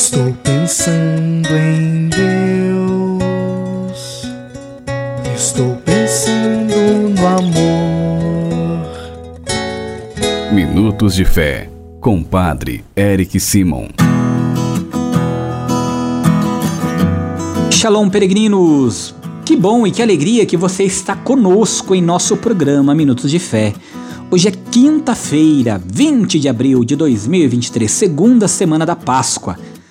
Estou pensando em Deus. Estou pensando no amor. Minutos de Fé, com Padre Eric Simon. Shalom, peregrinos! Que bom e que alegria que você está conosco em nosso programa Minutos de Fé. Hoje é quinta-feira, 20 de abril de 2023, segunda semana da Páscoa.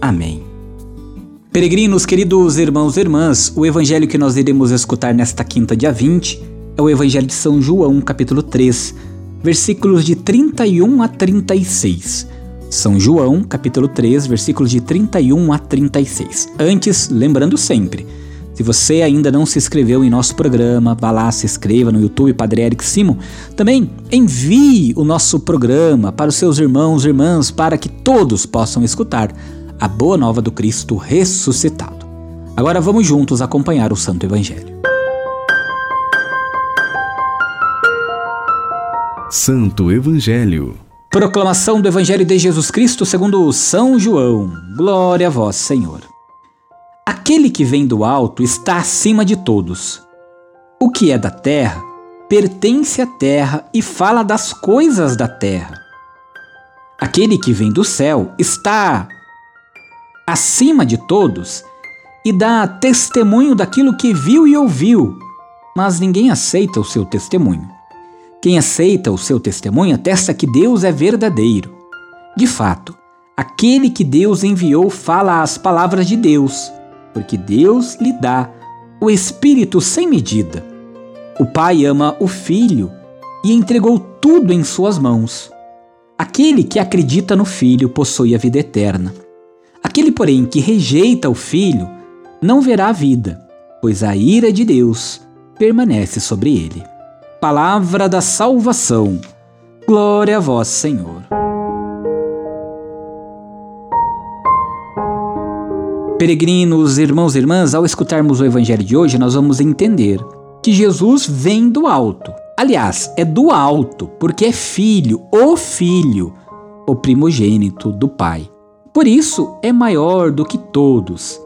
Amém. Peregrinos, queridos irmãos e irmãs, o evangelho que nós iremos escutar nesta quinta, dia 20, é o Evangelho de São João, capítulo 3, versículos de 31 a 36. São João, capítulo 3, versículos de 31 a 36. Antes, lembrando sempre, se você ainda não se inscreveu em nosso programa, vá lá, se inscreva no YouTube Padre Eric Simon. Também envie o nosso programa para os seus irmãos e irmãs para que todos possam escutar a boa nova do Cristo ressuscitado. Agora vamos juntos acompanhar o Santo Evangelho. Santo Evangelho. Proclamação do Evangelho de Jesus Cristo segundo São João. Glória a vós, Senhor. Aquele que vem do alto está acima de todos. O que é da terra pertence à terra e fala das coisas da terra. Aquele que vem do céu está acima de todos e dá testemunho daquilo que viu e ouviu, mas ninguém aceita o seu testemunho. Quem aceita o seu testemunho atesta que Deus é verdadeiro. De fato, aquele que Deus enviou fala as palavras de Deus porque Deus lhe dá o Espírito sem medida. O Pai ama o Filho e entregou tudo em suas mãos. Aquele que acredita no Filho possui a vida eterna. Aquele, porém, que rejeita o Filho não verá a vida, pois a ira de Deus permanece sobre ele. Palavra da salvação. Glória a vós, Senhor. Peregrinos, irmãos e irmãs, ao escutarmos o evangelho de hoje, nós vamos entender que Jesus vem do alto. Aliás, é do alto, porque é filho, o filho, o primogênito do Pai. Por isso é maior do que todos.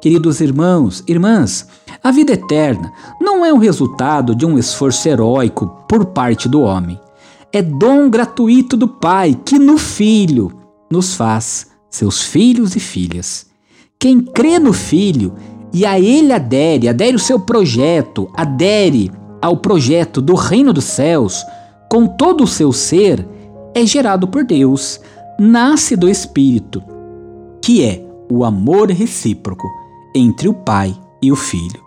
Queridos irmãos, irmãs, a vida eterna não é o resultado de um esforço heróico por parte do homem. É dom gratuito do Pai que no Filho nos faz seus filhos e filhas. Quem crê no Filho e a ele adere, adere o seu projeto, adere ao projeto do reino dos céus, com todo o seu ser, é gerado por Deus, nasce do Espírito, que é o amor recíproco entre o Pai e o Filho.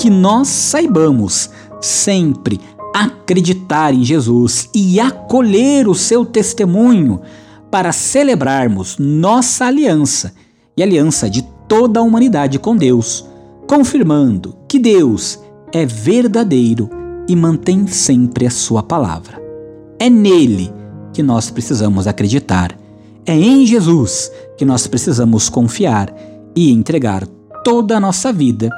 Que nós saibamos sempre acreditar em Jesus e acolher o seu testemunho para celebrarmos nossa aliança e aliança de toda a humanidade com Deus, confirmando que Deus é verdadeiro e mantém sempre a sua palavra. É nele que nós precisamos acreditar. É em Jesus que nós precisamos confiar e entregar toda a nossa vida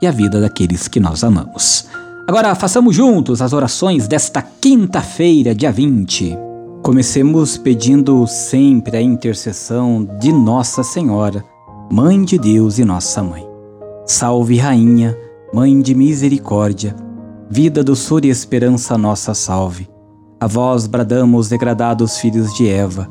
e a vida daqueles que nós amamos. Agora façamos juntos as orações desta quinta-feira, dia 20. Comecemos pedindo sempre a intercessão de Nossa Senhora Mãe de Deus e nossa mãe. Salve, Rainha, Mãe de misericórdia, vida, doçura e esperança, nossa salve. A vós bradamos, degradados filhos de Eva,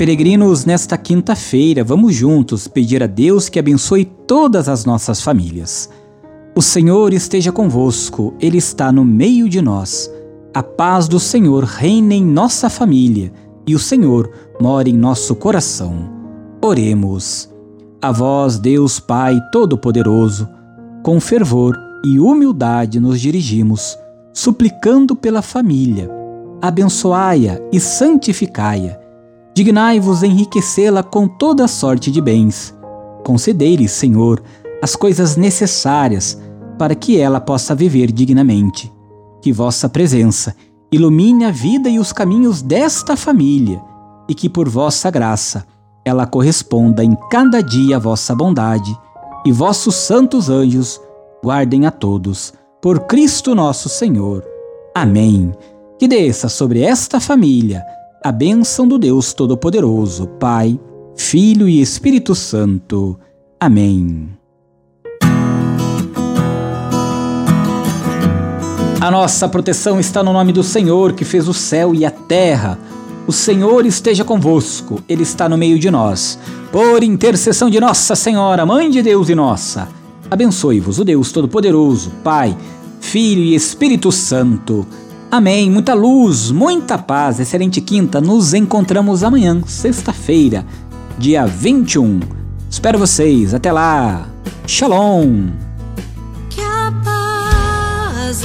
Peregrinos, nesta quinta-feira, vamos juntos pedir a Deus que abençoe todas as nossas famílias. O Senhor esteja convosco, Ele está no meio de nós. A paz do Senhor reine em nossa família e o Senhor mora em nosso coração. Oremos. A vós, Deus Pai Todo-Poderoso, com fervor e humildade nos dirigimos, suplicando pela família. Abençoai-a e santificai-a. Dignai-vos enriquecê-la com toda sorte de bens. Concedei-lhe, Senhor, as coisas necessárias para que ela possa viver dignamente. Que vossa presença ilumine a vida e os caminhos desta família e que por vossa graça ela corresponda em cada dia a vossa bondade e vossos santos anjos guardem a todos. Por Cristo nosso Senhor. Amém. Que desça sobre esta família a bênção do Deus Todo-Poderoso, Pai, Filho e Espírito Santo. Amém. A nossa proteção está no nome do Senhor que fez o céu e a terra. O Senhor esteja convosco, Ele está no meio de nós. Por intercessão de Nossa Senhora, Mãe de Deus e nossa, abençoe-vos o Deus Todo-Poderoso, Pai, Filho e Espírito Santo. Amém. Muita luz, muita paz, excelente quinta. Nos encontramos amanhã, sexta-feira, dia 21. Espero vocês. Até lá. Shalom. Paz